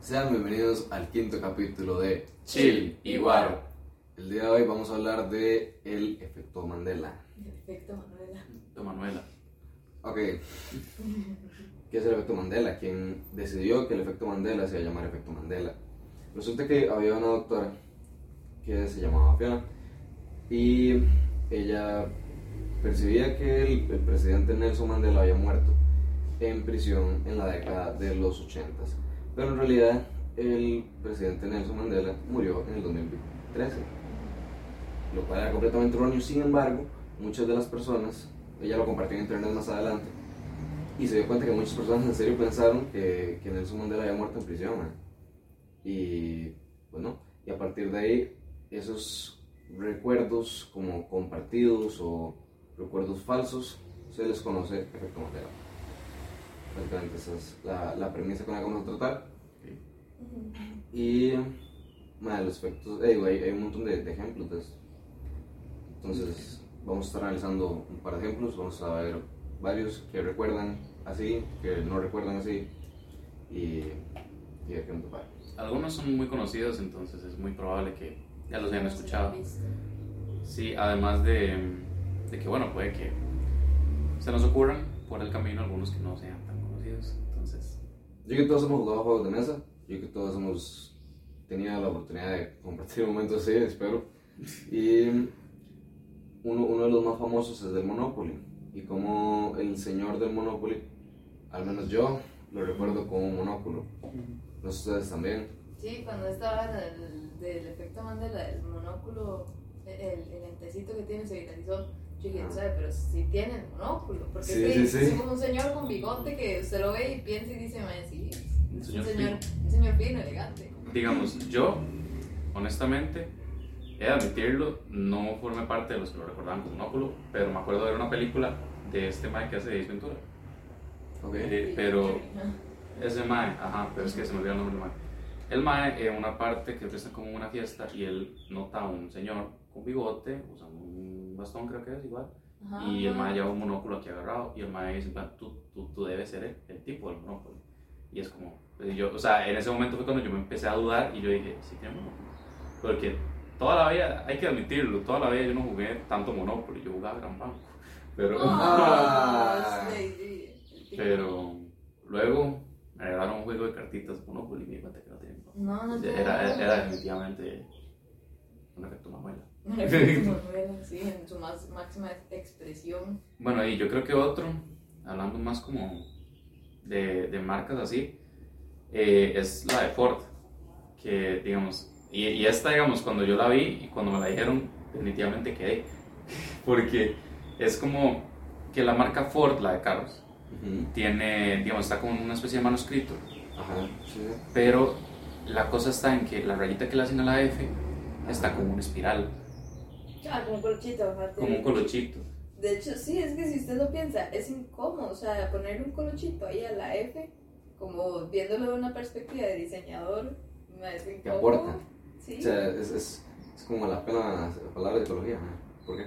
Sean bienvenidos al quinto capítulo de Chill y Guaro. El día de hoy vamos a hablar de el efecto Mandela. Perfecto, Manuela. De Manuela. Ok. ¿Qué es el efecto Mandela? ¿Quién decidió que el efecto Mandela se iba a llamar efecto Mandela? Resulta que había una doctora que se llamaba Fiona y ella percibía que el, el presidente Nelson Mandela había muerto en prisión en la década de los 80 pero en realidad el presidente Nelson Mandela murió en el 2013 lo cual era completamente erróneo sin embargo muchas de las personas ella lo compartió en internet más adelante y se dio cuenta que muchas personas en serio pensaron que, que Nelson Mandela había muerto en prisión ¿eh? y bueno y a partir de ahí esos recuerdos como compartidos o recuerdos falsos se les conoce efecto Mandela. Esa es la, la premisa con la que vamos a tratar. Y madre, los efectos, eh, digo, hay, hay un montón de, de ejemplos de esto. Entonces vamos a estar analizando un par de ejemplos, vamos a ver varios que recuerdan así, que no recuerdan así y, y de qué preparo. Algunos son muy conocidos, entonces es muy probable que ya los hayan escuchado. Sí, además de, de que, bueno, puede que se nos ocurran por el camino algunos que no sean Entonces, Yo que todos hemos jugado juegos de mesa, yo que todos hemos tenido la oportunidad de compartir momentos así, espero. Y uno, uno de los más famosos es del Monopoly. Y como el señor del Monopoly, al menos yo, lo recuerdo como un monóculo. No sé ustedes también. Sí, cuando estaba del, del efecto Mandela, el monóculo, el, el lentecito que tiene se viralizó. Yo dije, Ah. ¿sabe? Pero si tiene el monóculo. Porque Sí, es, que sí, sí. es como un señor con bigote que usted lo ve y piensa y dice, "Mae, sí, Un señor un señor, un señor fino, elegante. digamos, yo, honestamente, he de admitirlo, no formé parte de los que lo recordaban como Monóculo, pero me acuerdo de ver una película de este Mike que hace Ace Ventura. Ok. Eh, pero. Ese Mae, ajá, pero es que se me olvidó el nombre del Mae. El Mae, en una parte que está como una fiesta y él nota a un señor con bigote, usando un bastón, creo que es igual, Ajá. y el Mae lleva un monóculo aquí agarrado, y el Mae dice, tú, tú, tú debes ser el, el tipo del monóculo. Y es como, pues, yo, o sea, en ese momento fue cuando yo me empecé a dudar y yo dije, sí tiene monóculo. Porque toda la vida, hay que admitirlo, toda la vida yo no jugué tanto monóculo, yo jugaba Gran Banco. Pero, Ah. sí, sí. pero luego me regalaron un juego de cartitas Monopoly y me di cuenta que no tenía monóculo. No, no Era, era, era definitivamente un efecto Manuela. Sí, en su más, máxima expresión. Bueno, y yo creo que otro, hablando más como de, de marcas así, eh, es la de Ford. Que, digamos, y, y esta, digamos, cuando yo la vi y cuando me la dijeron, definitivamente quedé. Porque es como que la marca Ford, la de carros, Ujú. tiene, digamos, está como una especie de manuscrito. Ajá, sí. Pero la cosa está en que la rayita que le hacen a la F está como una espiral, Ah, como un colochito, aparte. como un colochito. De hecho, sí, es que si usted lo piensa, es incómodo, o sea, poner un colochito ahí a la F, como viéndolo de una perspectiva de diseñador, me es incómodo. aporta. Sí. O sea, es, es, es como la, pena, la palabra de ecología. ¿no? ¿Por qué?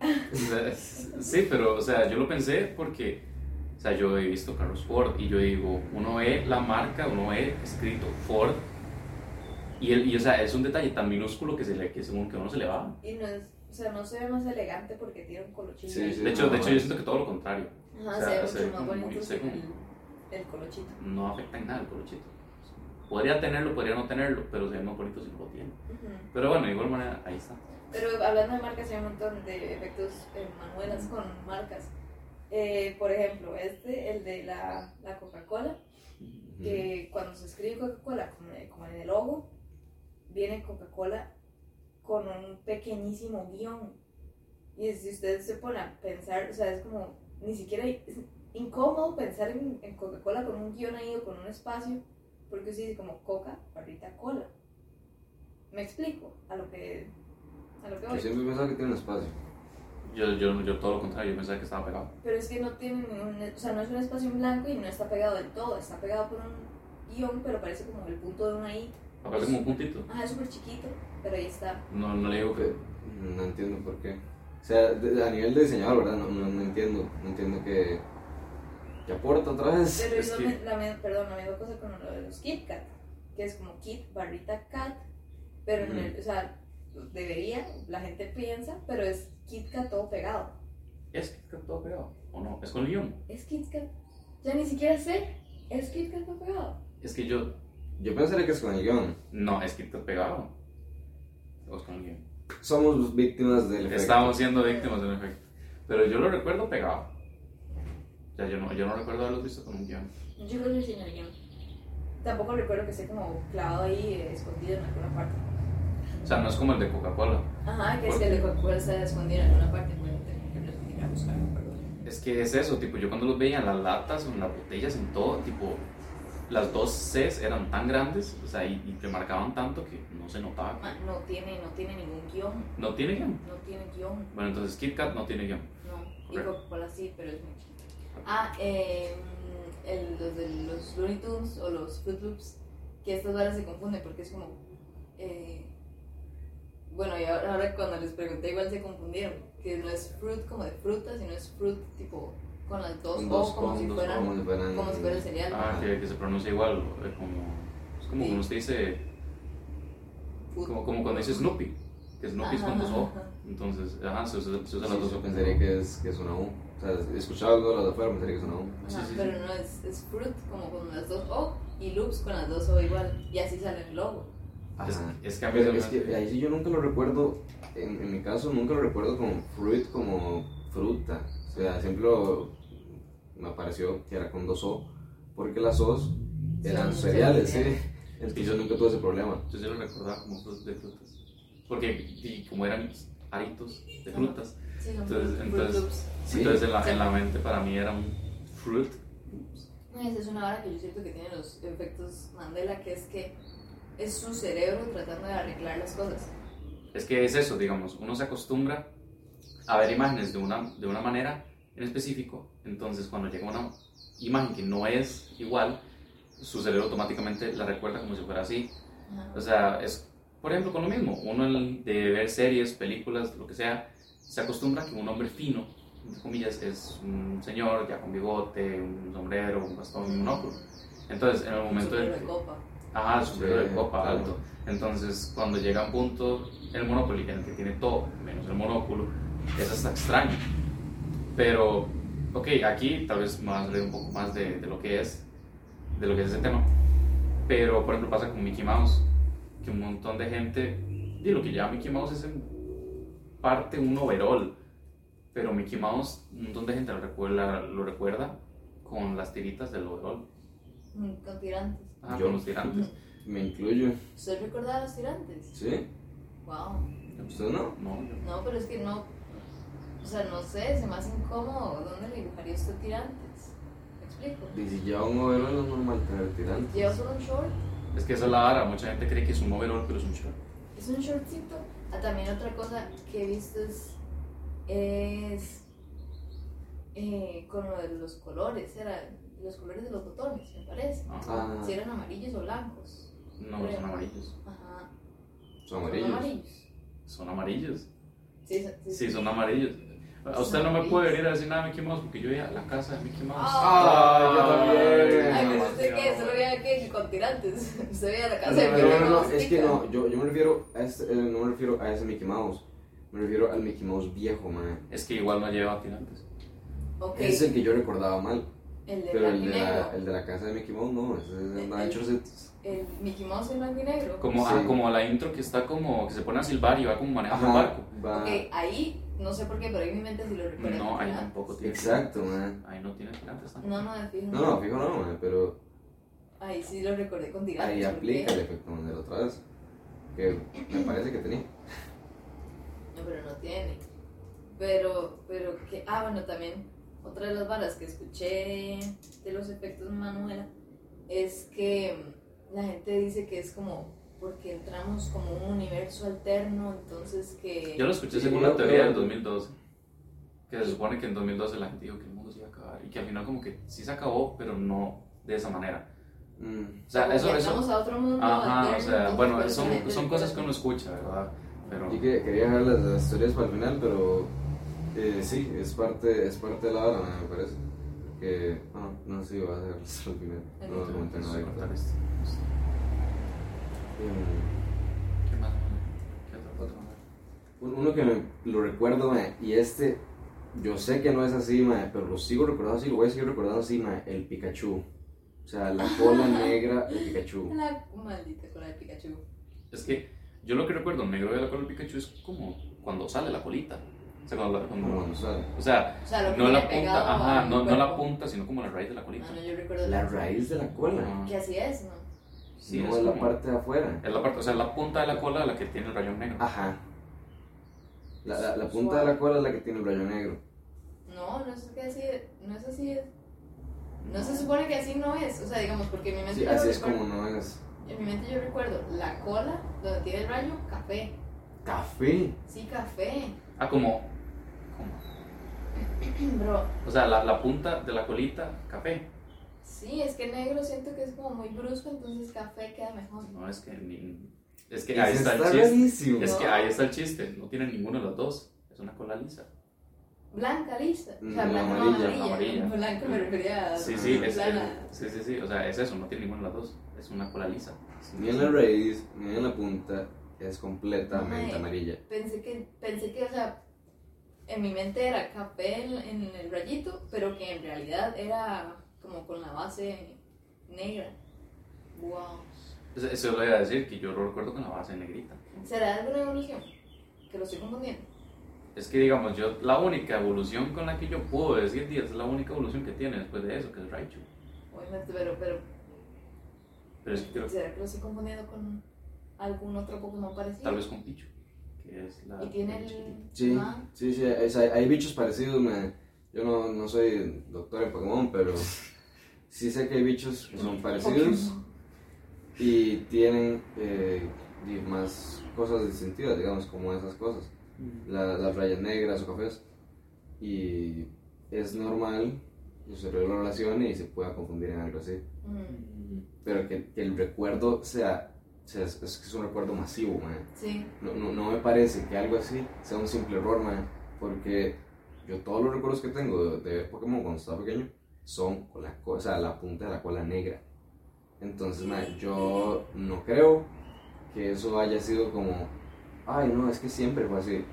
Sí, pero, o sea, yo lo pensé porque, o sea, yo he visto carros Ford y yo digo, uno ve la marca, uno ve escrito Ford y, el, y o sea, es un detalle tan minúsculo que, se le, que según que uno se le va. Y no es, o sea, no se ve más elegante porque tiene un colochito. Sí, sí. De hecho, de hecho yo siento que todo lo contrario, Ajá, o sea, se ve mucho más bonito seco. el, el colochito. no afecta en nada el colochito. Podría tenerlo, podría no tenerlo, pero se ve más bonito si no lo tiene. Ujú. Pero bueno, de igual manera, ahí está. Pero hablando de marcas, hay un montón de efectos eh, manuelas con marcas. Eh, por ejemplo, este, el de la, la Coca-Cola, que cuando se escribe Coca-Cola como, como en el logo, viene Coca-Cola con un pequeñísimo guion. Y si usted se pone a pensar, o sea, es como, ni siquiera es incómodo pensar en, en Coca-Cola con un guion ahí o con un espacio, porque usted dice como Coca, barrita, cola. ¿Me explico? A lo que, a lo que Yo voy. siempre pensaba que tiene un espacio. Yo, yo, yo todo lo contrario, yo pensaba que estaba pegado. Pero es que no tiene ningún, o sea, no es un espacio en blanco y no está pegado del todo, está pegado por un guion, pero parece como el punto de una I. Aparece como un puntito. Ajá, es súper chiquito, pero ahí está. No, no le digo que. No entiendo por qué. O sea, de- a nivel de diseñador, ¿verdad? No, no, no entiendo. No entiendo que. ¿Qué aporta otra vez? Pero Es que- me- la, me- perdón, la misma cosa con lo de los Kit Kat, que es como Kit barrita Kat, pero en el, o sea, debería, la gente piensa, pero es Kit Kat todo pegado. ¿Es Kit Kat todo pegado? ¿O no? ¿Es con el guion? Es Kit Kat, ya ni siquiera sé, es Kit Kat todo pegado. Es que yo. Yo pensaría que es con el guion. No, es Kit Kat pegado. O es con el guion. Somos víctimas del efecto. Estamos siendo víctimas del efecto. Pero yo lo recuerdo pegado. O sea, yo no, yo no recuerdo haberlo visto con un guion. Yo creo que sí en el guion. Tampoco recuerdo que esté como clavado ahí, eh, escondido en alguna parte. O sea, no es como el de Coca-Cola. Ajá, que es ¿Por que el de Coca-Cola está escondido en alguna parte, bueno, tengo que ir a buscar. Es que es eso, tipo, yo cuando los veía en las latas o en las botellas, en todo, tipo, las dos Cs eran tan grandes, o sea, y, y te marcaban tanto que no se notaba. Ah, No tiene, no tiene ningún guion, ¿No tiene guion? no tiene guion. Bueno, entonces Kit Kat no tiene guion. No, y Ok. Coca-Cola sí, pero es muy chiquito. Ah, eh, el, los de los Looney Tunes o los Fruit Loops, que estas horas se confunden porque es como. eh, bueno, y ahora, ahora cuando les pregunté, igual se confundieron. Que no es fruit como de fruta, sino es fruit tipo con las dos Con O como, si fueran, como si fueran- como si fuera el cereal. Ah, que, que se pronuncia igual, eh, como, es como Sí. cuando usted dice, como, como cuando dice Snoopy, que Snoopy es con dos O. Ajá. Entonces, ajá, se usa, se usa Sí, las dos yo O. pensaría que es, que es una U. O sea, he escuchado algo de los de afuera, pensaría que es una U. Ajá, sí, pero sí. no es, es fruit como con las dos O y loops con las dos O igual. Y así sale el logo. Es, Ajá. es que a mí Pero se me es que hace- ahí sí yo nunca lo recuerdo, en, en mi caso nunca lo recuerdo como fruit, como fruta. O sea, siempre lo- me pareció que era con dos O, porque las O's eran Son cereales, sí. Entonces yo nunca tuve ese problema. Yo sí lo recordaba como de frutas. Porque y como eran aritos de frutas, Sí, Entonces- entonces-. Sí. entonces en la, Sí. en la mente para mí era un fruit. No, Esa es una hora que yo siento que tiene los efectos Mandela, que es que es su cerebro tratando de arreglar las cosas. Es que es eso, digamos, uno se acostumbra a ver imágenes de una, de una manera en específico, entonces cuando llega una imagen que no es igual, su cerebro automáticamente la recuerda como si fuera así. Ajá. O sea, es, por ejemplo, con lo mismo, uno el de ver series, películas, lo que sea, se acostumbra a que un hombre fino, entre comillas, es un señor ya con bigote, un sombrero, un bastón y un monóculo. Entonces, en el momento del de copa. Ajá, el sombrero de copa claro. alto. Entonces, cuando llega un punto, el monóculo, en el que tiene todo, menos el monóculo, es hasta extraño. Pero, ok, aquí tal vez a leer un poco más de, de lo que es, de lo que es ese tema. Pero, por ejemplo, pasa con Mickey Mouse, que un montón de gente, y lo que llama Mickey Mouse es en parte un overall. Pero Mickey Mouse, un montón de gente lo recuerda, lo recuerda con las tiritas del overall. Mm, Con tirantes. Ajá, Yo. con los tirantes. Me incluyo. ¿Usted recordaba los tirantes? ¿Sí? Wow. ¿Usted no? No, yo- No, pero es que no. O sea, no sé, se me hace incómodo. ¿Dónde le dibujaría usted tirantes? ¿Me explico? Y si ya un overall es normal tener tirante. Lleva solo un short. Es que esa es la vara, mucha gente cree que es un overall, pero es un short. Es un shortcito. Ah, también otra cosa que he visto es. es eh, con lo de los colores. Era los colores de los botones, me parece. Ajá. Ah, Si eran amarillos o blancos. No, son amarillos. Ajá. son Son amarillos. amarillos. Son amarillos. Sí, son- sí, Sí, son amarillos. A usted no me puede venir a decir nada de Mickey Mouse porque yo iba a la casa de Mickey Mouse. Ah, yo también. Ay, no, pero usted no. qué, solo veía que con tirantes. Usted veía la No, casa de no, Mickey no, no, Mouse es que no, yo, yo me refiero a ese, eh, no me refiero a ese Mickey Mouse, me refiero al Mickey Mouse viejo, man. Es que igual no lleva tirantes. Ok, Ese es el que yo recordaba mal, el de pero el de, la, el de la casa de Mickey Mouse no, ese es El- de el- chorcitos. El Mickey Mouse en blanco y negro. Como, Sí. ah, como la intro que está como que se pone a silbar y va como manejando el Ajá, barco. va, Ok, ahí, no sé por qué, pero en mi mente sí lo recuerdo. No, ahí tampoco tiene. exacto, man. Ahí no tiene tirantes tampoco. No, no, de fijo. No, no, fijo no, man, pero Ahí sí lo recordé con tirantes. ahí ¿por aplica qué? el efecto Mandela otra vez, que me parece que tenía. No, pero no tiene. Pero, pero que. Ah, bueno, también otra de las balas que escuché de los efectos Manuela es que la gente dice que es como porque entramos como un universo alterno, entonces que. Yo lo escuché Sí, según la teoría del 2012. Que se supone que en 2012 la gente dijo que el mundo se iba a acabar. Y que al final como que sí se acabó, pero no de esa manera. Mm, O sea, como eso, eso. entramos a otro mundo Ajá, alterno, o sea, bueno, son, cosas que uno escucha, ¿verdad? Pero Yo que- quería dejar las, las historias para el final, pero eh, sí, es parte, es parte de la hora, me parece. que. Ah, no sé si va a hacer al final. No voy a comentar ¿Qué más? ¿Qué otra foto? Un- Uno que me, lo recuerdo, mae, y este, yo sé que no es así, mae, pero lo sigo recordando así, lo voy a seguir recordando así, mae, el Pikachu. O sea, la cola negra del Pikachu. La maldita cola de Pikachu. Es que yo lo que recuerdo negro de la cola del Pikachu es como cuando sale la colita. O sea, cuando la- cuando- sale. o sea, O sea, no la punta, ajá, no, no la punta, sino como la raíz de la colita. Ah, no, yo recuerdo La raíz de la cola. Que así es, ¿no? Sí, no es es la como- parte de afuera. Es la parte, o sea, la punta de la cola la que tiene el rayón negro. Ajá. La, la, la punta de la cola es la que tiene el rayo negro. No, no es que así, no es así. No se supone que así no es. O sea, digamos, porque en mi mente Sí, así es recuerdo- como no es. En mi mente yo recuerdo la cola donde tiene el rayo, café. Café. Sí, café. Ah, como, como- Bro, o sea, la, la punta de la colita, café. Sí, es que negro siento que es como muy brusco, entonces café queda mejor. No, es que ni- es que ahí está el chiste. rarísimo. Es que ahí está el chiste, no tiene ninguno de los dos. Es una cola lisa. Blanca, lisa. O sea, Mm, blanca, no amarilla, amarilla. amarilla. Blanca me refería a. Sí, sí, es, plana. sí, sí, sí, o sea, es eso, no tiene ninguno de los dos. Es una cola lisa. Ni en la raíz, ni en la punta, es completamente Ay. amarilla. Pensé que, pensé que, o sea, en mi mente era café en, en el rayito, pero que en realidad era como con la base negra. Wow. Eso, eso lo iba a decir, que yo lo recuerdo con la base negrita. ¿Será alguna evolución? Que lo estoy confundiendo. Es que, digamos, yo, la única evolución con la que yo puedo decir, "Di, es la única evolución que tiene después de eso, que es Raichu. Obviamente, pero, pero Pero es que creo ¿será que lo estoy confundiendo con algún otro Pokémon parecido? tal vez con Pichu, que es la... Y tiene el... Sí, Ah, sí, sí, es- hay, hay bichos parecidos, me- yo no, no soy doctor en Pokémon, pero sí sé que hay bichos que son parecidos y tienen eh, más cosas distintivas, digamos, como esas cosas, La- las rayas negras o cafés, y es normal que su cerebro lo relacione y se pueda confundir en algo así, Mm, pero que, que el recuerdo sea, sea es, un recuerdo masivo, man. Sí. No, no, no me parece que algo así sea un simple error, man, porque yo todos los recuerdos que tengo de, de Pokémon cuando estaba pequeño son con la, o sea, la punta de la cola negra. Entonces, man, yo no creo que eso haya sido como, ay, no, es que siempre fue así.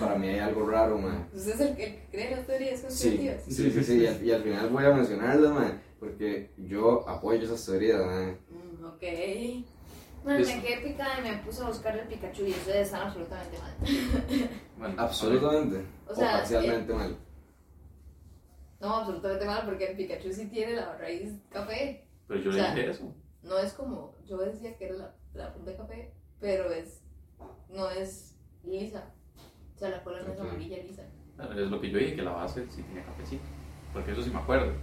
Para mí hay algo raro, man. Usted es el que cree las teorías Sí, conspirativas. sí, sí, sí, y al, y al final voy a mencionarlas, man, porque yo apoyo esas teorías, man. Mm, ok. Bueno, me quedé picada y me puse a buscar el Pikachu y ustedes están absolutamente mal. Bueno, Absolutamente. O O, sea, parcialmente mal. No, absolutamente mal porque el Pikachu sí tiene la raíz café. Pero yo o le sea, dije eso. No es como, yo decía que era la, la punta de café, pero es, no es lisa. O sea, la cola no es amarilla lisa. Es lo que yo dije, que la base sí tiene cafecito. Porque eso sí me acuerdo.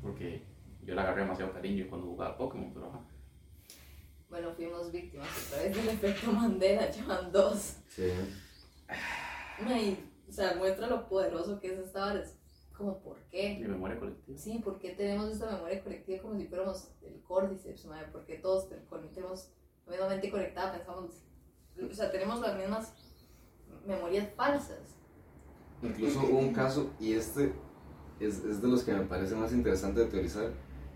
Porque yo le agarré demasiado cariño cuando jugaba Pokémon, pero ajá. Bueno, fuimos víctimas otra vez del efecto Mandela, llevan dos. Sí. Ay, o sea, muestra lo poderoso que es esta vara. Como, ¿por qué? Mi memoria colectiva. Sí, ¿por qué tenemos esta memoria colectiva como si fuéramos el Cordyceps, madre? ¿Por qué todos tenemos la misma mente conectada? Pensamos, o sea, tenemos las mismas memorias falsas. Incluso hubo un caso, y este es, es de los que me parece más interesante de teorizar,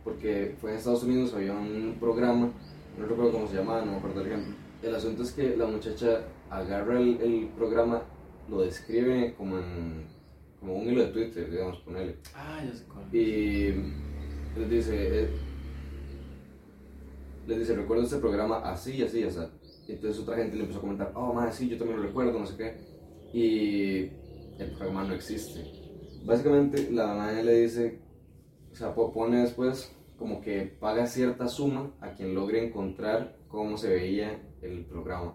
porque fue en Estados Unidos, había un programa, no recuerdo cómo se llamaba, no me acuerdo el ejemplo. El asunto es que la muchacha agarra el, el programa, lo describe como en como un hilo de Twitter, digamos, ponele. Ah, ya sé cuál. Y les dice, eh, les dice, recuerdo este programa así y así, o sea. Y entonces otra gente le empezó a comentar, oh, madre, sí, yo también lo recuerdo, no sé qué. Y el programa no existe. Básicamente, la madre le dice, o sea, po- pone después como que paga cierta suma a quien logre encontrar cómo se veía el programa.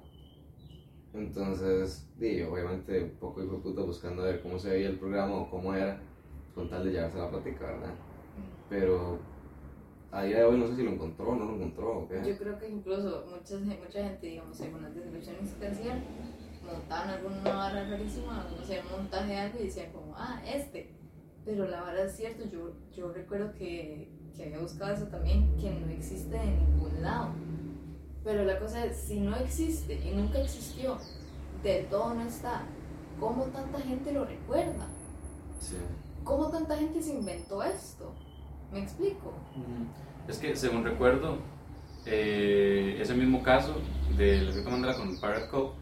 Entonces, obviamente, poco hijo puta buscando a ver cómo se veía el programa o cómo era, con tal de llevarse la plática, ¿verdad? Pero a día de hoy no sé si lo encontró o no lo encontró o. Yo creo que incluso mucha, mucha gente, digamos, según las descripciones que hacían, montaban alguna vara rarísima, no sé, montaje de algo y decían como, ah, este. Pero la vara es cierto, yo, yo recuerdo que, que había buscado eso también, que no existe de ningún lado. Pero la cosa es, si no existe y nunca existió, del todo no está, ¿cómo tanta gente lo recuerda? Sí. ¿Cómo ¿cómo tanta gente se inventó esto? ¿Me explico? Es que, según recuerdo, eh, ese mismo caso del efecto Mandela con el Pirate Cove,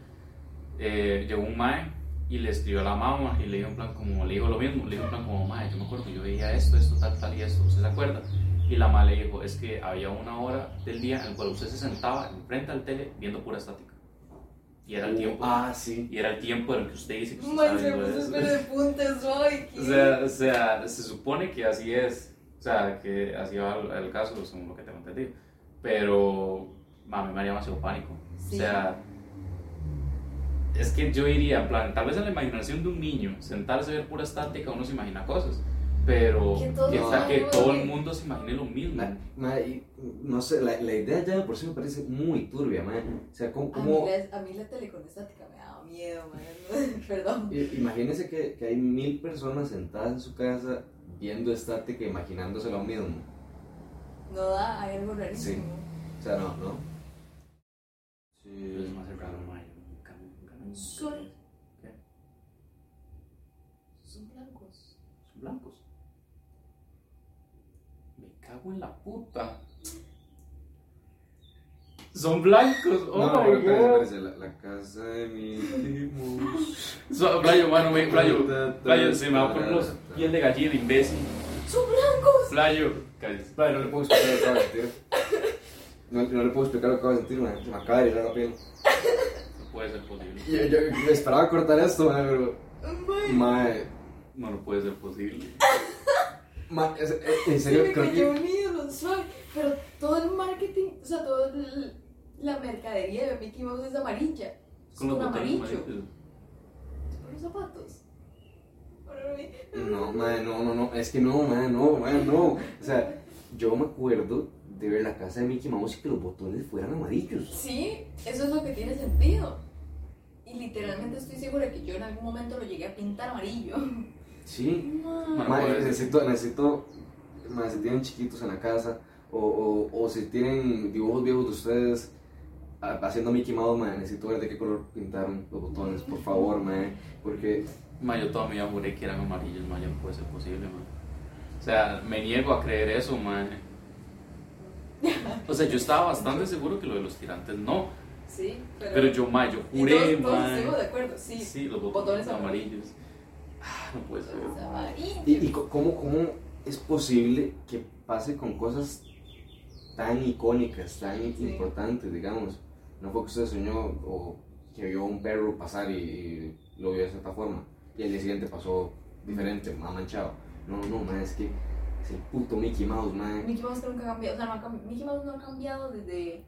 eh, llegó un mae y le escribió a la mamá y le dijo en plan como, le dijo lo mismo, le dijo en plan como, mae, yo me acuerdo que yo veía esto, esto, tal, tal y esto, ¿usted se acuerda? Y la mamá le dijo, es que había una hora del día en la cual usted se sentaba enfrente al tele viendo pura estática. Y era el tiempo, Ah, sí. y era el tiempo en el que usted dice que usted Man, estaba de puntas hoy. O sea, o sea, se supone que así es. O sea, que así va el, el caso, según lo que tengo entendido. Pero, mami, me haría demasiado pánico. Sí. O sea, es que yo diría, en plan, tal vez en la imaginación de un niño, sentarse a ver pura estática, uno se imagina cosas. Pero Que todo que, el que mundo- todo el mundo se imagine lo mismo. Ma- ma- y, no sé, la, la idea ya de por sí me parece muy turbia, ma. O sea, ¿cómo, A mí, la, a mí la tele con estática me daba miedo, man. Perdón. i- imagínense que, que hay mil personas sentadas en su casa viendo estática, imaginándose lo mismo. No da, hay algo rarísimo. O sea, no, ¿no? Pero es Sí. más raro, ma, yo nunca- nunca- nunca- Soy- ¿Qué? Son blancos. Son blancos. Me cago en la puta. Son blancos. Oh no, my god. la, la casa de mi Mouse. So, Playo, mano, me, Playo, Playo, se me va a poner los piel de gallina, imbécil. ¡Son blancos! Playo, cállate. Vale, no le puedo explicar lo que acabo de sentir. No, no le puedo explicar lo que acabo de sentir, man. Se me acaba de ir la piel. No puede ser posible. Yo, yo, yo esperaba cortar esto, man, pero. Mae. No, no puede ser posible. Ma- eh, en se serio, me creo cayó que. un ídolo, suave. Pero todo el marketing, o sea, toda la mercadería de Mickey Mouse es amarilla. Es Con los amarillo. amarillos. Por los zapatos. No, man, no, no, no. Es que no, man, no, man, no. O sea, yo me acuerdo de ver la casa de Mickey Mouse y que los botones fueran amarillos. Sí, eso es lo que tiene sentido. Y literalmente estoy segura que yo en algún momento lo llegué a pintar amarillo. Sí. Man. Ma, puede ser. necesito, necesito, ma, si tienen chiquitos en la casa o, o, o si tienen dibujos viejos de ustedes haciendo Mickey Mouse, ma, necesito ver de qué color pintaron los botones, por favor, ma, porque Ma, yo toda mi vida juré que eran amarillos, ma, no puede ser posible, ma. O sea, me niego a creer eso, ma. O sea, yo estaba bastante seguro que lo de los tirantes no. Sí, pero. Pero yo, ma, yo juré, todos, todos ma. estuvimos de acuerdo, sí. Sí, los Botones botones amarillos. No puede ser. Botones amarillos. y, cómo, cómo es posible que pase con cosas tan icónicas, tan Sí. importantes, digamos. No fue que usted soñó o que vio un perro pasar y, y lo vio de cierta forma y el día siguiente pasó diferente, más manchado. No, no, ma, es que es el puto Mickey Mouse, ma. Mickey Mouse nunca ha cambiado, o sea, Mickey Mouse no ha cambiado desde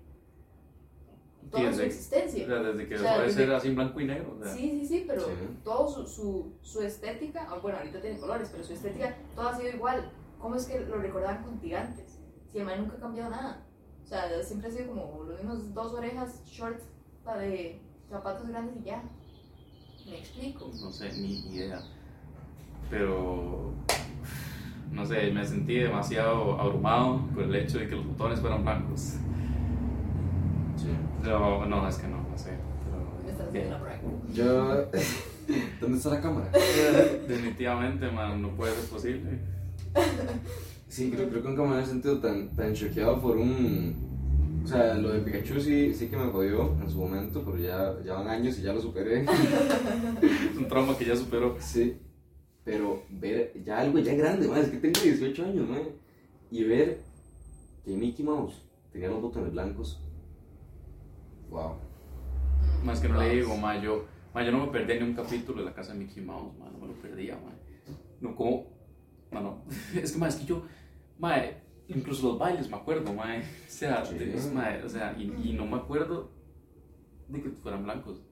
Toda su desde, o existencia. sea, desde que O dejó sea, de desde- ser así en blanco y negro. O sea, Sí, sí, sí, pero Sí. todo su, su, su estética, ah, bueno, ahorita tiene colores, pero su estética, todo ha sido igual. ¿Cómo es que lo recordaban con tirantes? Si el man nunca ha cambiado nada. O sea, siempre ha sido como los mismos dos orejas, shorts, de zapatos grandes y ya. Me explico. no sé, ni idea. Pero, no sé, me sentí demasiado abrumado por el hecho de que los botones fueran blancos. Sí. No, no, es que no, no sé. Me estás Pero. Yo. ¿Dónde está la cámara? definitivamente, man, no puede ser posible. Sí, creo, creo que nunca me había sentido tan, tan choqueado por un. O sea, lo de Pikachu sí, sí que me jodió en su momento, pero ya, ya van años y ya lo superé. Es un trauma que ya superó. Sí, pero ver ya algo ya grande, man, es que tengo 18 años, man, y ver que Mickey Mouse tenía los botones blancos. Wow. Más que no le digo, ma, yo, ma, yo no me perdía ni un capítulo de la casa de Mickey Mouse, ma, no me lo perdía, ma. No, como, ma, no. Es que, ma, es que yo, ma, incluso los bailes me acuerdo, ma. O sea, Sí. de- ma, o sea y, y no me acuerdo de que fueran blancos.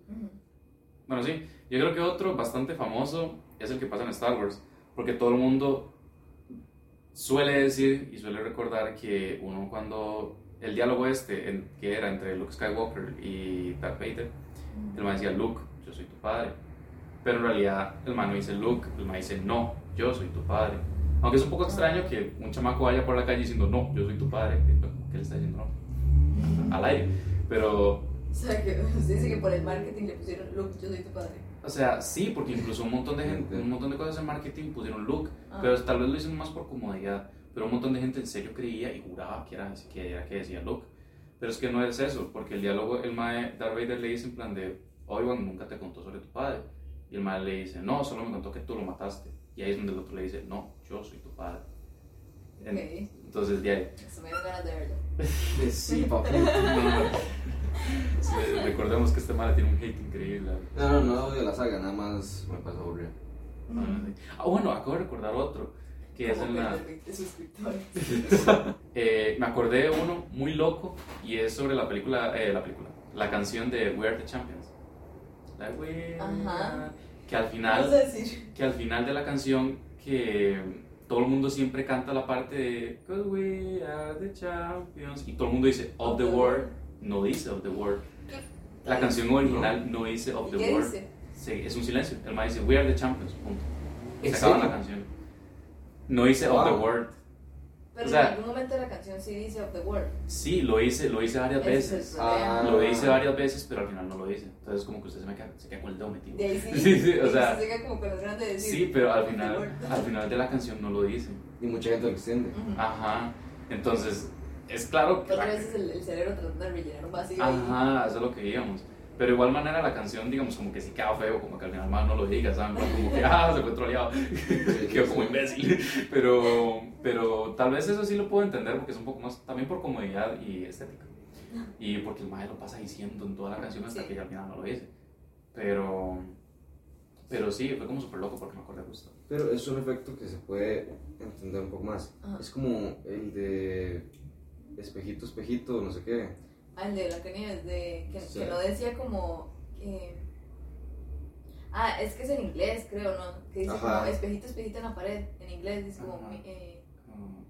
Bueno, sí, yo creo que otro bastante famoso es el que pasa en Star Wars, porque todo el mundo suele decir y suele recordar que uno cuando el diálogo este en- que era entre Luke Skywalker y Darth Vader, el man decía Luke, yo soy tu padre, pero en realidad el man no dice Luke, el man dice no, yo soy tu padre. Aunque es un poco extraño que un chamaco vaya por la calle diciendo no, yo soy tu padre, que le está diciendo no, al aire, pero O sea, que se dice que por el marketing le pusieron look, yo soy tu padre. O sea, sí, porque incluso un montón de gente, un montón de cosas en marketing pusieron look, Ah. pero tal vez lo hicieron más por comodidad. Pero un montón de gente en serio creía y juraba que era, que era que decía look. Pero es que no es eso, porque el diálogo, el mae, Darth Vader le dice en plan de, Obi-Wan nunca te contó sobre tu padre. Y el mae le dice, no, solo me contó que tú lo mataste. Y ahí es donde el otro le dice, no, yo soy tu padre. En- Ok. Entonces, de ahí. Se me ganas de verlo. Sí, papi. Sí, recordemos que este mae tiene un hate increíble. No, no, no odio la saga, nada más me pasa aburrido. Ah. Ah, bueno, acabo de recordar otro, que es en la... perder 20 suscriptores. Eh, me acordé de uno muy loco y es sobre la película, eh, la película, la canción de We Are the Champions. La de We. Are- Que al final, decir. que al final de la canción que todo el mundo siempre canta la parte de 'Cause we are the champions y todo el mundo dice of the world, no dice of the world. La canción original no dice of ¿Y the world. Sí, es un silencio. El ma dice We are the champions. Punto. Se ¿En acaba la canción. No dice of the Wow. world. Pero O sea- en algún momento de la canción sí dice of the world. Sí, lo hice, lo hice varias es veces. Ah. Lo hice varias veces, pero al final no lo hice. Entonces, como que usted se me queda, se queda con el dedo metido. De ahí sí. Sí, sí, o sea- Se llega como con las ganas de decir. Sí, pero al final, al final de la canción no lo dice. Y mucha gente lo extiende. Ajá. Entonces, es claro que. Otra la- vez es el, el cerebro tratando de rellenar un vacío. ahí. Ajá, eso es lo que íbamos. Pero de igual manera la canción, digamos, como que sí queda feo, como que al final más no lo diga, ¿saben? Como que, ah, se fue troleado, quedó como imbécil. Pero, pero tal vez eso sí lo puedo entender porque es un poco más, también por comodidad y estética. Y porque el maestro lo pasa diciendo en toda la canción hasta Sí. que ya al final no lo dice. Pero, pero sí, fue como súper loco porque me acordé justo. Pero es un efecto que se puede entender un poco más. Ajá. Es como el de espejito, espejito, no sé qué. Ah, el de Blancanieves, de que, Sí. que no decía como. que- Ah, es que es en inglés, creo, ¿no? Que dice Ajá. como espejito, espejito en la pared. En inglés dice como. Eh, Como-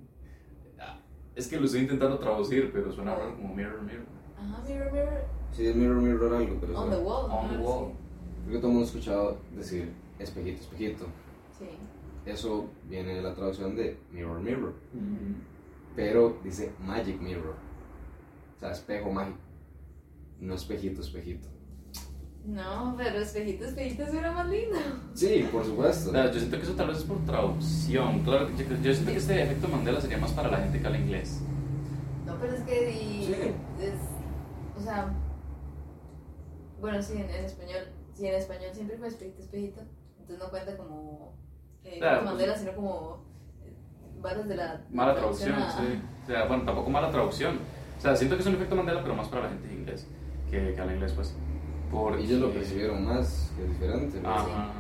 ah, Es que lo estoy intentando traducir, pero suena raro como mirror, mirror. ajá, mirror, mirror. Sí, es mirror, mirror algo, pero On the wall. On the wall. creo que todo el mundo ha escuchado decir espejito, espejito. Sí. sí. Eso viene de la traducción de mirror, mirror. Pero dice magic mirror. O sea, espejo mágico. No espejito, espejito. No, pero espejito, espejito suena más lindo. Sí, por supuesto. O sea, yo siento que eso tal vez es por traducción. Claro, que yo, yo siento que este efecto Mandela sería más para la gente que habla inglés. No, pero es que. y- Sí. es, o sea. Bueno, sí, en, en español. Sí, en español siempre fue espejito, espejito. Entonces no cuenta como. Eh, Claro, pues- Mandela, sino como. eh, Varios de la. Mala traducción, a- sí. O sea, bueno, tampoco mala traducción. O sea, siento que es un efecto Mandela, pero más para la gente de inglés, que, que habla inglés, pues. Porque... Ellos lo percibieron más, que es diferente. ¿no? Ajá.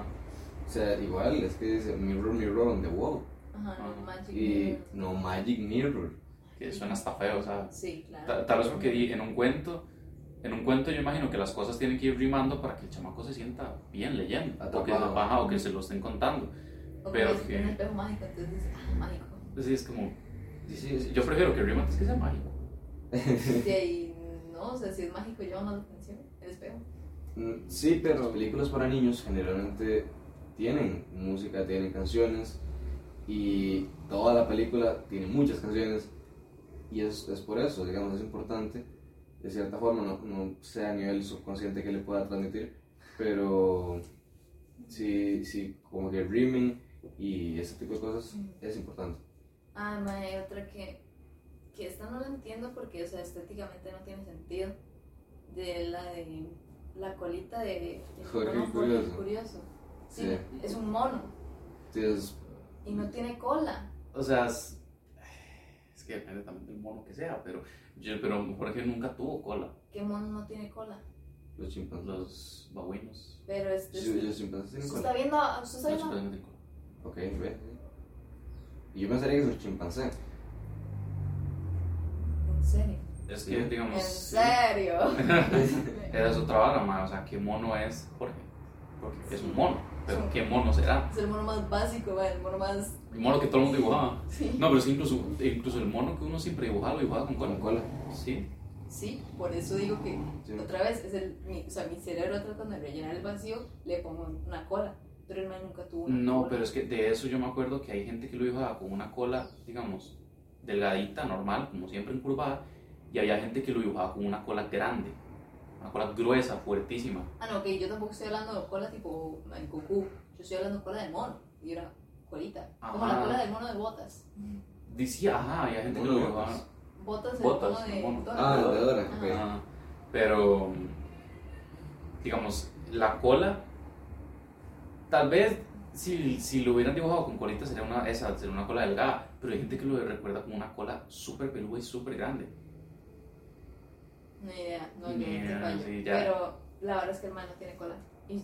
O sea, igual es que dice mirror, mirror on the wall. Ajá, no. Magic Y Mirror. no magic mirror. Que suena hasta feo, o sea. Sí, claro. ta- Tal vez porque di- en un cuento, en un cuento yo imagino que las cosas tienen que ir rimando para que el chamaco se sienta bien leyendo. O que, se, Atrapado. ajá, o que se lo estén contando. O pero como es que- un espejo mágico, entonces dices, ah, mágico. Sí, es como... Sí, sí, sí. Yo prefiero que rima antes que sea mágico. Y ahí, no, o sea, si es mágico llama la atención, el espejo. Mm, Sí, pero las películas para niños generalmente tienen música, tienen canciones y toda la película tiene muchas canciones y es, es por eso, digamos, es importante, de cierta forma, no, no sé a nivel subconsciente que le pueda transmitir, pero sí, sí, como que rimming y ese tipo de cosas es importante. Ah, mae, otra que, que esta no la entiendo porque, o sea, estéticamente no tiene sentido. De la de la colita de, de Jorge mono Jorge Curioso. Curioso. Sí, Sí. es un mono Sí, es- y no tiene cola. O sea, es, es que depende también del mono que sea, pero yo, pero por ejemplo nunca tuvo cola. ¿Qué mono no tiene cola? los chimpancés. Los babuinos. Pero este. Sí, los chimpancés tienen ¿Usted cola. está viendo? ¿Usted está Los viendo? chimpancés no tienen cola. Ok, ve. Y yo pensaría que es un chimpancé. ¿En serio? Es Sí. que, digamos. ¿En sí. serio? Esa es otra vara, ma, O sea, ¿qué mono es Jorge? Porque es un mono. Pero Sí. ¿qué mono será? es el mono más básico, el mono más. El mono que todo el mundo dibujaba. Sí. No, pero es que incluso, incluso el mono que uno siempre dibujaba, lo dibujaba con cola. Cola. Sí. Sí, por eso digo que Sí. otra vez es el, mi, o sea, mi cerebro tratando de rellenar el vacío, le pongo una cola, pero el man nunca tuvo una No, cola. pero es que de eso yo me acuerdo que hay gente que lo dibujaba con una cola, digamos, delgadita, normal, como siempre encurvada, y había gente que lo dibujaba con una cola grande. una cola gruesa, fuertísima. Ah, no, ok, yo tampoco estoy hablando de cola tipo en Goku. Yo estoy hablando de cola de mono. Y una colita. Como la cola del mono de botas. Decía, ajá, había gente que lo dibujaba. botas. Botas, de mono. Ah, de Dora, Ajá. ok. Ajá. Pero, digamos, la cola, tal vez si, si lo hubieran dibujado con colita sería una, esa, sería una cola delgada, pero hay gente que lo recuerda como una cola súper peluda y súper grande. Ni idea, no, Ni no idea, fallo. sí. Pero la verdad es que el man no tiene cola. Y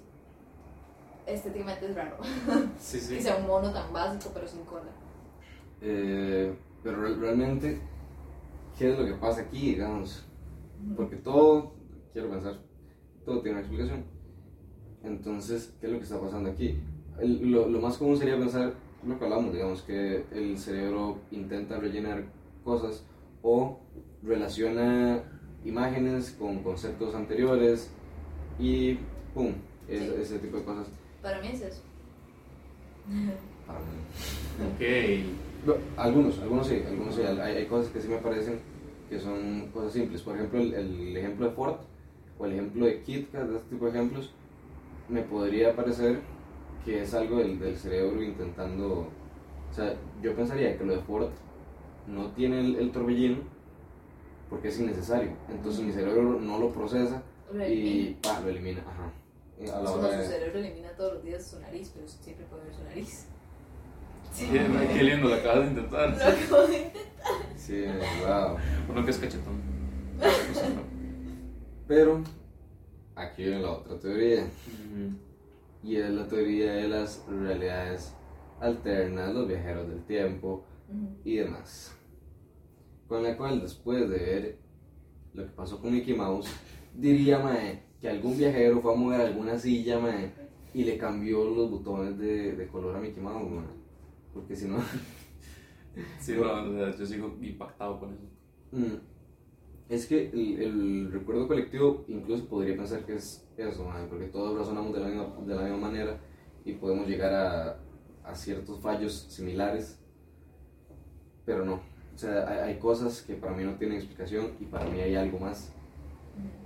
estéticamente es raro. Sí, Que sea un mono tan básico, pero sin cola. Eh, pero re- realmente, ¿qué es lo que pasa aquí, digamos? Porque todo, quiero pensar, todo tiene una explicación. Entonces, ¿qué es lo que está pasando aquí? El- lo, lo más común sería pensar lo que hablamos, digamos, que el cerebro intenta rellenar cosas o relaciona imágenes con conceptos anteriores y ¡pum! es- Sí. ese tipo de cosas. Para mí es eso. Para mí. Ok. No, Algunos, algunos sí, algunos sí. Hay, hay cosas que sí me parecen que son cosas simples. Por ejemplo, el, el ejemplo de Ford o el ejemplo de KitKat, de este tipo de ejemplos, me podría parecer que es algo del, del cerebro intentando. O sea, yo pensaría que lo de Ford no tiene el, el torbellino porque es innecesario. Entonces mi cerebro no lo procesa Lo y elimina. pa, lo elimina. Ajá. A la hora su de. cerebro elimina todos los días su nariz, pero siempre puede ver su nariz. Sí, qué lindo, lo acabas de intentar. Lo acabo de- Sí, wow. Uno que es cachetón. Pero aquí viene la otra teoría. Ujú. Y es la teoría de las realidades alternas, los viajeros del tiempo Ujú. y demás. Con la cual después de ver lo que pasó con Mickey Mouse, diría mae, que algún viajero fue a mover alguna silla mae, y le cambió los botones de, de color a Mickey Mouse, mae. porque si no... Sí, no, yo sigo impactado con eso. Mm. Es que el, el recuerdo colectivo incluso podría pensar que es mae, porque todos razonamos de la misma, de la misma manera y podemos llegar a, a ciertos fallos similares, pero no. O sea, hay, hay cosas que para mí no tienen explicación y para mí hay algo más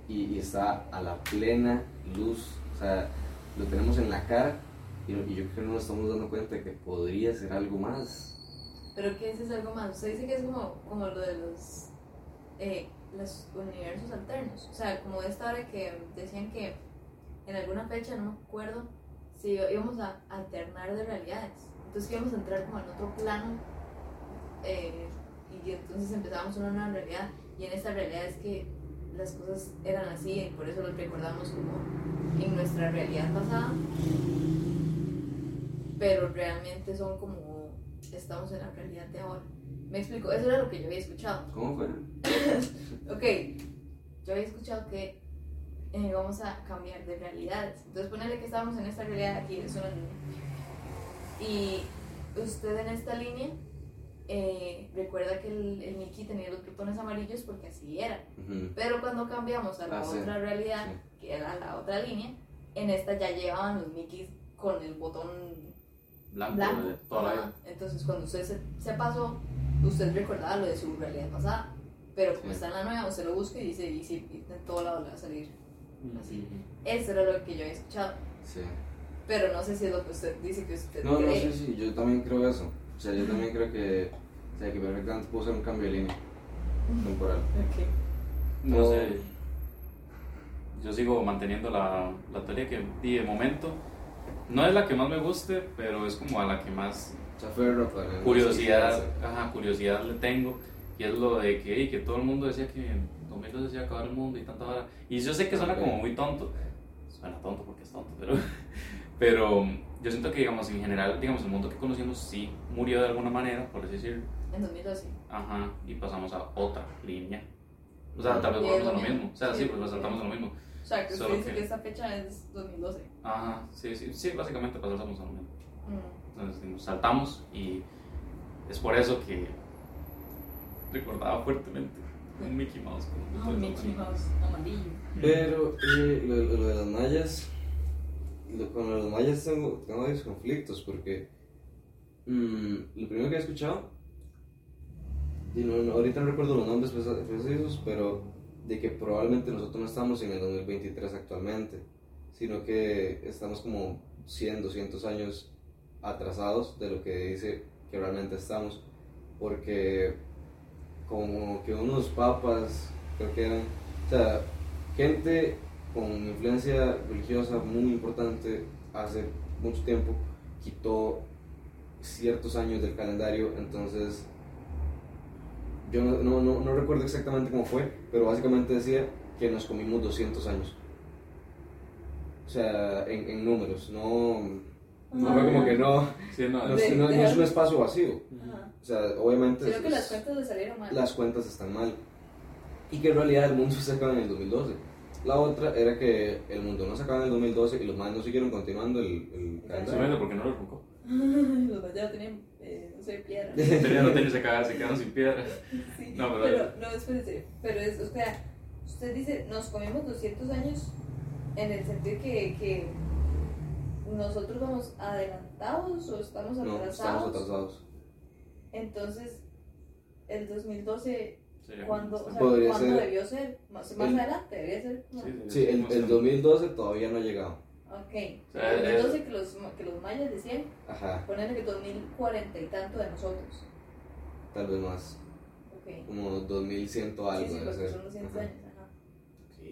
y, y está a la plena luz, o sea, lo tenemos en la cara y, y yo creo que no nos estamos dando cuenta de que podría ser algo más. Pero ¿qué es ese algo más? Usted dice que es como, como lo de los, eh, los universos alternos. O sea, como esta hora que decían que en alguna fecha, no me acuerdo, si íbamos a alternar de realidades. Entonces íbamos a entrar como en otro plano eh, y entonces empezábamos una nueva realidad. Y en esta realidad es que las cosas eran así y por eso los recordamos como en nuestra realidad pasada. Pero realmente son como estamos en la realidad de ahora. Me explico, eso era lo que yo había escuchado. ¿Cómo fue? Ok, yo había escuchado que eh, vamos a cambiar de realidades. Entonces ponerle que estamos en esta realidad aquí, es una línea. Y usted en esta línea eh, recuerda que el, el Mickey tenía los botones amarillos porque así era. Ujú. Pero cuando cambiamos a la Ah, sí. otra realidad, Sí. que era la otra línea, en esta ya llevaban los Mickeys con el botón Blanco, blanco. de toda la Ajá. vida. Entonces, cuando usted se, se pasó, usted recordaba lo de su realidad pasada. Pero como Sí. está en la nueva, usted lo busca y dice, y sí, y de todo lado le va a salir. Así. Eso era lo que yo había escuchado. Sí. Pero no sé si es lo que usted dice que usted No, no, cree. sí, sí, yo también creo eso. O sea, yo también creo que, o sea, que perfectamente pudo ser un cambio de línea temporal. Ok. No sé. Yo sigo manteniendo la, la teoría que di de momento. No es la que más me guste, pero es como a la que más ¿no? curiosidad, ajá, curiosidad le tengo. Y es lo de que, que todo el mundo decía que en 2002 decía acabar el mundo y tanta vara. Y yo sé que suena como muy tonto. Suena tonto porque es tonto, pero, pero yo siento que, digamos, en general, digamos, el mundo que conocimos sí murió de alguna manera, por así decirlo. En 2012. Ajá, y pasamos a otra línea. O sea, tal vez volvemos a lo mismo. mismo. O sea, Sí, sí, pues saltamos a lo mismo. O sea, que usted Solo dice que- que esta fecha es 2012. Ajá, sí, sí, sí, básicamente pasamos a lo mismo. Mm. Entonces nos saltamos y es por eso que recordaba fuertemente un Mickey Mouse. con Ah, botones Mickey. Mouse amarillo. Pero eh, lo, lo- lo de las mallas, lo- con lo de las mallas tengo, tengo varios conflictos porque mm, lo primero que he escuchado, y no- no- ahorita no recuerdo los nombres precisos, pero de que probablemente nosotros no estamos en el 2023 actualmente, sino que estamos como 100, 200 años atrasados de lo que dice que realmente estamos, porque como que unos papas, creo que eran, o sea, gente con influencia religiosa muy importante hace mucho tiempo quitó ciertos años del calendario, entonces yo no, no, no, no recuerdo exactamente cómo fue, pero básicamente decía que nos comimos 200 años. O sea, en, en números, no, no fue como que no, Sí, no, no, es- es- no- no es un espacio vacío. Ajá. O sea, obviamente Creo que es- las cuentas le salieron mal. las cuentas están mal. Y que en realidad el mundo se acaba en el 2012. La otra era que el mundo no se acaba en el 2012 y los más no siguieron continuando el, el calendario. Simplemente porque no lo enfocó. Los mayados tenían, eh, no sé, piedra. Tenía no tenía que cagar, se quedaron sin piedra. Sí, No, pero- pero, no, espérese, pero es, o sea, usted dice, nos comimos 200 años en el sentido que, que nosotros vamos adelantados o estamos No, atrasados. estamos atrasados. Entonces, el 2012, Sería ¿cuándo, como- o sea, ¿cuándo ser- debió ser? Más, más El- adelante, debería ser. como- Sí, sí, el, el se- 2012 todavía no ha llegado. Ok. O sea, el es- 2012 que los, que los mayas decían, Ajá, ponerle que 2040 y tanto de nosotros. tal vez más. Ok. Como 2100 o algo. sí, sí, debe porque ser. son 200 Ajá. años. Ajá. Ok,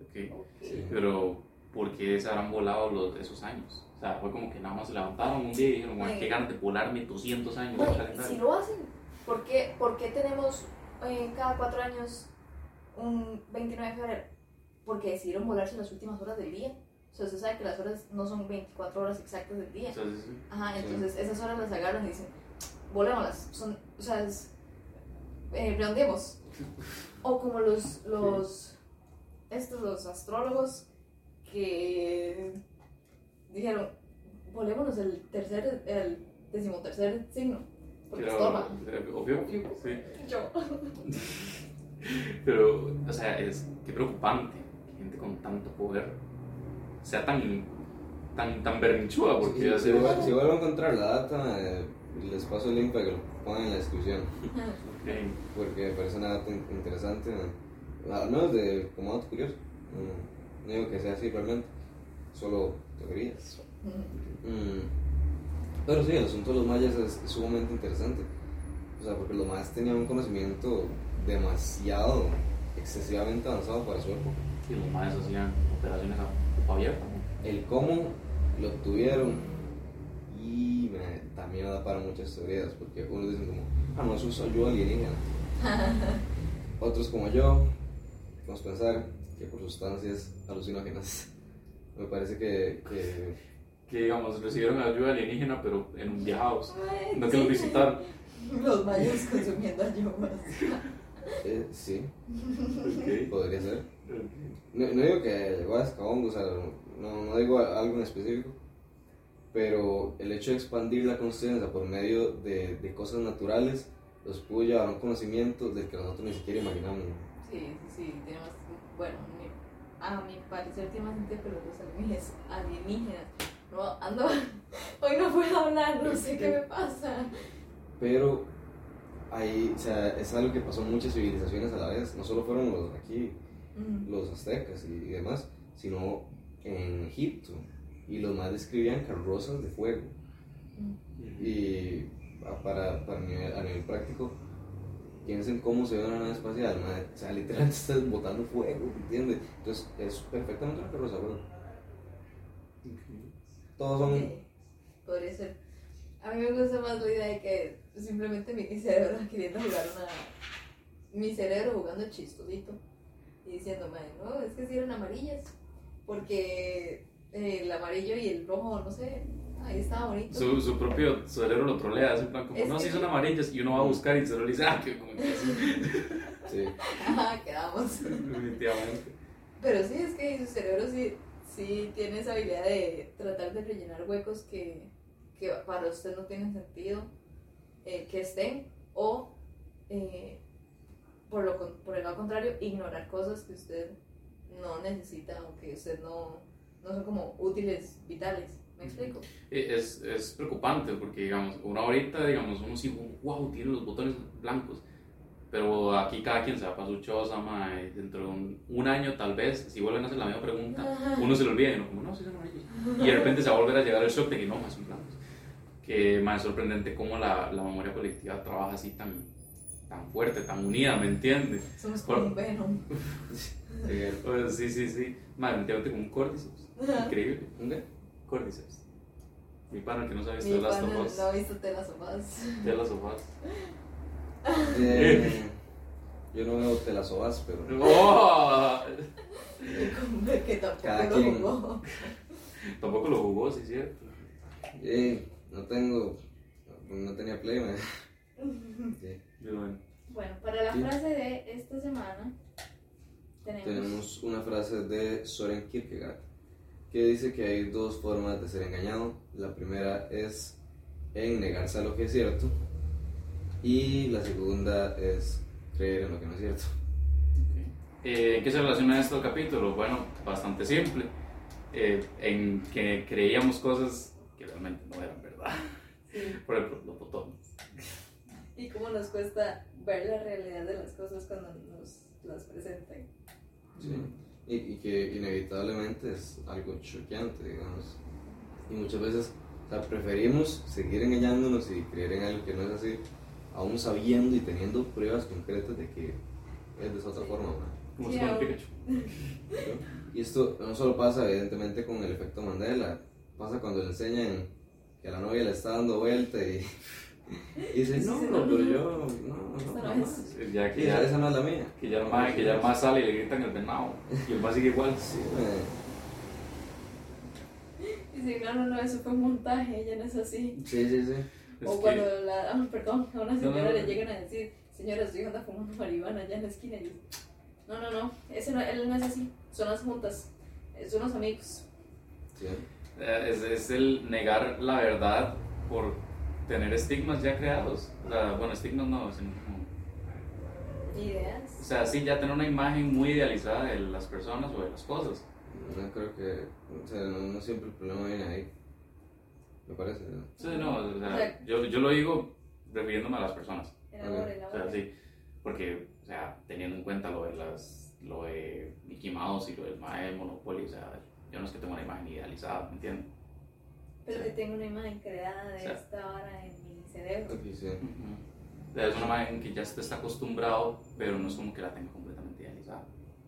Ok. ok. Ok. Sí. Pero, ¿por qué se habrán volado los, esos años? O sea, fue como que nada más se levantaron un día y dijeron, "Bueno, qué ganas de volarme 200 años Bueno, calendario". si lo hacen, ¿por qué, por qué tenemos eh, cada cuatro años un 29 de febrero? Porque decidieron volarse las últimas horas del día. O sea, usted sabe que las horas no son 24 horas exactas del día. Sea, sí, sí. Ajá, Sí. entonces esas horas las agarran y dicen, volémoslas. Son, o sea, es, eh, redondeemos. O como los, los, estos, los astrólogos que dijeron, volémonos el tercer, el decimotercer signo. Porque Pero, estorba. eh, obvio, sí. Yo. Pero, o sea, es qué preocupante que gente con tanto poder sea tan, tan, tan berrinchuda, porque Si, ya si, se... vuelvo- si vuelvo a encontrar la data, eh, les paso el link para que lo pongan en la descripción. Ok. Porque me parece una data in- interesante. ¿no? Al menos de, como dato curioso. No, no digo que sea así realmente. Solo teorías. Mm, Pero sí, el asunto de los mayas es, es sumamente interesante. O sea, porque los mayas tenían un conocimiento demasiado, excesivamente avanzado para su época. Y los maestros hacían operaciones a copa abierta. ¿no? El cómo lo obtuvieron y me- también da para muchas teorías, porque unos dicen como, ah, no, eso es ayuda alienígena. Otros como yo, vamos a pensar que por sustancias alucinógenas. Me parece que, que Que, digamos, recibieron ayuda alienígena, pero en viajados. Ay, No que los sí. visitaron. Los mayas consumiendo ayudas. eh, sí, Ok. podría ser. No, no digo que llegó a Escabongo, o sea, no, no digo algo en específico, pero el hecho de expandir la conciencia por medio de, de cosas naturales los pudo llevar a un conocimiento del que nosotros ni siquiera imaginamos. Sí, sí, sí, tiene más. Bueno, a mi parecer tiene más sentido que los alienígenas. alienígenas. No, ando. Hoy no puedo hablar, no sé qué me pasa. Pero ahí, o sea, es algo que pasó en muchas civilizaciones a la vez, no solo fueron los aquí, Mm. los aztecas y, y demás, sino en Egipto. Y los más describían carrozas de fuego. Y a- para, para nivel- a nivel práctico, piensen cómo se ve una nave espacial, madre. o sea, literalmente estás botando fuego, ¿entiendes? Entonces es perfectamente una carroza, bro. Todos son... Sí, podría ser. A mí me gusta más la idea de que simplemente mi cerebro queriendo jugar una. Mi cerebro jugando chistosito y diciendo, "Mae, no, es que si eran amarillas. Porque eh, el amarillo y el rojo, no sé, ahí estaba bonito. Su, su propio cerebro lo trolea, es en plan como, Es no, si son amarillas, y uno va a buscar y el cerebro le dice, ah, que como que sí, Sí. Ajá, quedamos. definitivamente. Pero sí, es que su cerebro sí, sí tiene esa habilidad de tratar de rellenar huecos que, que para usted no tienen sentido eh, que estén o eh, por, lo, por el lado contrario, ignorar cosas que usted no necesita o que usted no, no son como útiles, vitales. ¿Me explico? Eh, Es, es preocupante porque, digamos, uno ahorita, digamos, uno sí, wow, tiene los botones blancos, Pero aquí cada quien se va para su choza, mae, dentro de un, un año tal vez, si vuelven a hacer la misma pregunta, uno se lo olvida y uno como, no, sí son ellos. Y de repente se va a volver a llegar el shock de que no, más son blancos. Que más es sorprendente cómo la, la memoria colectiva trabaja así tan, tan fuerte, tan unida, ¿me entiendes? Somos como un Venom. Sí, Pues, sí, sí, sí. Más, definitivamente como un cordyceps. Increíble. ¿Un? Cordyceps. Mi pana que no sabe Mi esto de las tomas. no ha visto telas sofás. De las sofás. Eh, yo no veo telasovas, pero. ¡Oh! que tampoco Cada lo quien. jugó. Tampoco lo jugó, sí, cierto. Eh, no tengo. No tenía play, man. Sí. Pero bueno. Bueno, para la Sí. frase de esta semana tenemos, Tenemos una frase de Soren Kierkegaard que dice que hay dos formas de ser engañado. La primera es en negarse a lo que es cierto y la segunda es creer en lo que no es cierto. Eh, ¿En qué se relaciona esto al capítulo? Bueno, bastante simple. Eh, en que creíamos cosas que realmente no eran verdad. sí, Por ejemplo, los botones. y cómo nos cuesta ver la realidad de las cosas cuando nos las presentan. ¿sí? Y, y que inevitablemente es algo choqueante, digamos. Y muchas veces o sea, preferimos seguir engañándonos y creer en algo que no es así, aún sabiendo y teniendo pruebas concretas de que es de esa otra forma. ¿no? Como Sí, si fuera Pikachu. Y esto no solo pasa evidentemente con el efecto Mandela, pasa cuando le enseñan que a la novia le está dando vuelta y, y dice, no, no, pero yo, no, no, no, es. Ya que ya, esa no es la mía. que ya el mae- que ya más sale y le gritan el venado. Y el más sigue igual. Sí, eh, Y si no, no, no, eso fue un montaje, ella no es así. sí, sí, sí. Es o que- cuando la, ah, perdón, a una No, señora no, le no. llegan a decir, señora, estoy anda fumando marihuana allá en la esquina. Y yo, no, no, no, ese no, él no es así, son las juntas, son los amigos. sí. Eh, Es, es el negar la verdad por tener estigmas ya creados. O sea, bueno, estigmas no, sino como- O Ideas. sea, sí, ya tener una imagen muy idealizada de las personas o de las cosas. No creo que, o sea, no, no siempre el problema viene ahí. Me parece, ¿no? Sí, no, o sea, O sea- yo, yo lo digo refiriéndome a las personas. O sea, sí, porque, o sea, teniendo en cuenta lo de las, lo de Mickey Mouse y lo del Mae Monopoly, o sea, yo no es que tenga una imagen idealizada, ¿me entiendes? Pero Sí. que tengo una imagen creada de Sí. esta vara en mi cerebro. Sí. O sea, es una imagen que ya se está acostumbrado, pero no es como que la tenga completamente idealizada.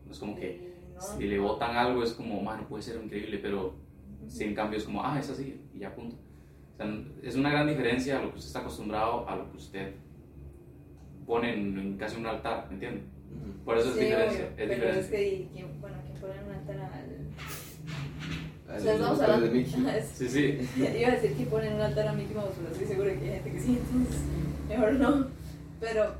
No es como que no, si le botan algo es como, mano, puede ser increíble, pero si en cambio es como, ah, es así, y ya punto. O sea, es una gran diferencia a lo que usted está acostumbrado a lo que usted pone en, en casi un altar, ¿me entiende? Ujú. Por eso Sí, es diferencia, obvio, es pero diferencia. es que, y ¿quién- bueno, ¿quién pone un altar al...? Ah, O sea, estamos hablando... de Mickey. Sí, sí. Iba a decir que ponen un altar a Mickey Mouse, pero estoy segura que hay gente que sí, entonces mejor no. Pero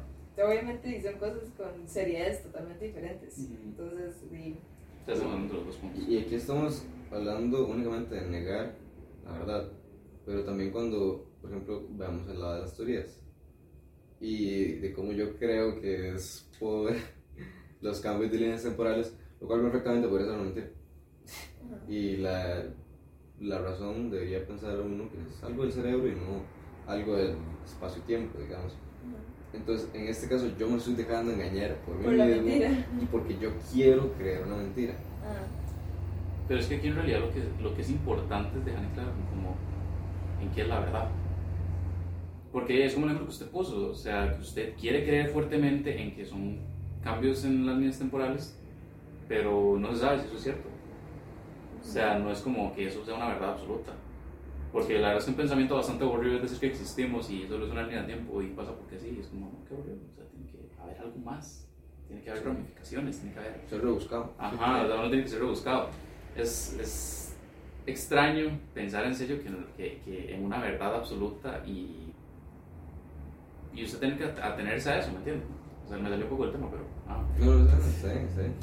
obviamente y son cosas con seriedades totalmente diferentes. Entonces, y, estamos hablando de los dos puntos. Y aquí estamos hablando únicamente de negar la verdad, pero también cuando, por ejemplo, veamos el lado de las teorías y de cómo yo creo que es por los cambios de líneas temporales, lo cual perfectamente podría ser una mentira. Y la, la razón debería pensar uno que es algo del cerebro y no algo del espacio-tiempo, digamos. Entonces, en este caso, yo me estoy dejando engañar por mí Por la mismo mentira. y porque yo quiero creer una mentira. Ah, Pero es que aquí en realidad lo que, lo que es importante es dejar en claro como en qué es la verdad. Porque es como el ejemplo que usted puso, o sea, que usted quiere creer fuertemente en que son cambios en las líneas temporales, pero no se sabe si eso es cierto. O sea, no es como que eso sea una verdad absoluta. Porque la verdad es que un pensamiento bastante aburrido es decir que existimos y solo es una línea de tiempo y pasa porque sí, es como, qué aburrido. O sea, tiene que haber algo más, tiene que haber ramificaciones, tiene que haber Ser rebuscado. Ajá, o sea, uno tiene que ser rebuscado. Es, es extraño pensar en serio que, que, que en una verdad absoluta y, y usted tiene que at- atenerse a eso, ¿me entiende? O sea, me salió un poco el tema, pero... ah. No, no, no, está bien.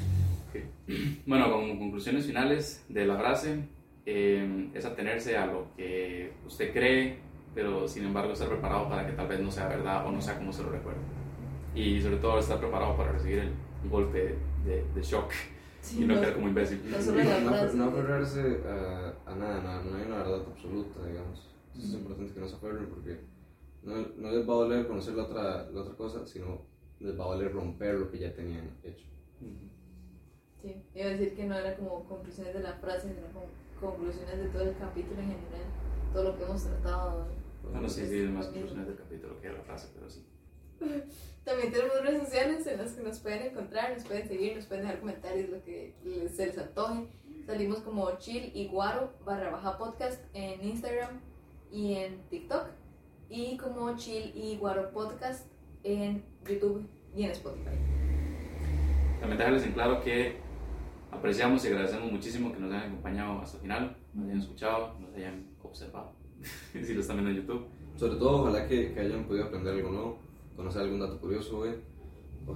Bueno, con conclusiones finales de la frase, eh, es atenerse a lo que usted cree, pero sin embargo estar preparado para que tal vez no sea verdad o no sea como se lo recuerda. Y sobre todo estar preparado para recibir el golpe de, de shock sí, y no no- quedar como imbécil. no No, no aferrarse a, a nada, no, no hay una verdad absoluta, digamos. Es importante que no se aferren porque no, no les va a doler conocer la otra, la otra cosa, sino les va a valer romper lo que ya tenían hecho. Sí, iba a decir que no era como conclusiones de la frase, sino como conclusiones de todo el capítulo en general, todo lo que hemos tratado. Bueno, sí, sí, es más conclusiones del capítulo que de la frase, pero sí. También tenemos redes sociales en las que nos pueden encontrar, nos pueden seguir, nos pueden dejar comentarios, lo que se les antoje. Salimos como chill y guaro barra baja podcast en Instagram y en TikTok. Y como chill y guaro podcast en YouTube y en Spotify. También dejarles en claro que apreciamos y agradecemos muchísimo que nos hayan acompañado hasta el final, nos hayan escuchado, nos hayan observado, si lo están viendo en YouTube. Sobre todo, ojalá que, hayan podido aprender algo nuevo, conocer algún dato curioso, güey.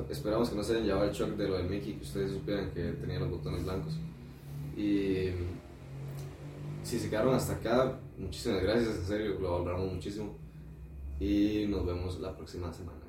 Esperamos que no se hayan llevado el shock de lo del Mickey, que ustedes supieran que tenía los botones blancos. Y si se quedaron hasta acá, muchísimas gracias, en serio, lo valoramos muchísimo. Y nos vemos la próxima semana.